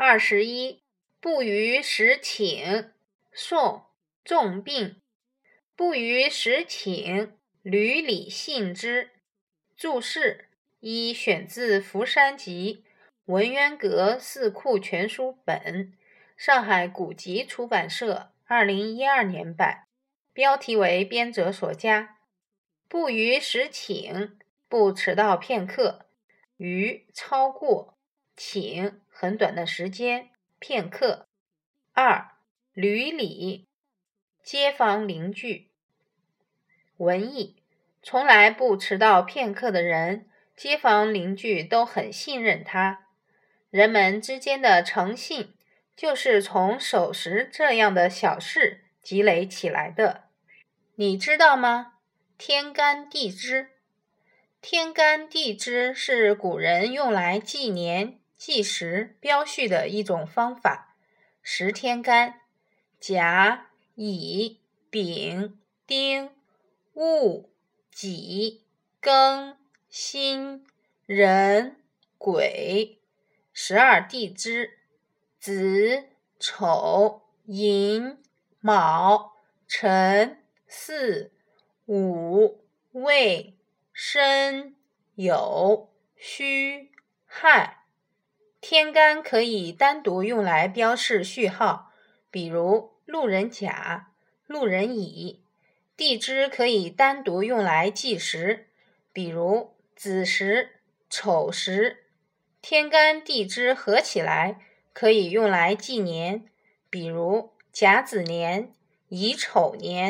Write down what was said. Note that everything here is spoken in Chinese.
二十一，不逾时请。宋·仲病。不逾时请，屡礼信之。注释一选自《福山集》文渊阁四库全书本，上海古籍出版社二零一二年版。标题为编者所加。不逾时请，不迟到片刻；逾超过，请很短的时间，片刻。二屡礼，街坊邻居。文艺，从来不迟到片刻的人，街坊邻居都很信任他。人们之间的诚信，就是从守时这样的小事积累起来的。你知道吗？天干地支，天干地支是古人用来纪年、计时、标序的一种方法。十天干：甲、乙、丙、丁。戊、己、庚、辛、壬、癸，十二地支：子、丑、寅、卯、辰、巳、午、未、申、酉、戌、亥。天干可以单独用来标示序号，比如路人甲、路人乙。地支可以单独用来计时，比如子时、丑时；天干地支合起来可以用来纪年，比如甲子年、乙丑年。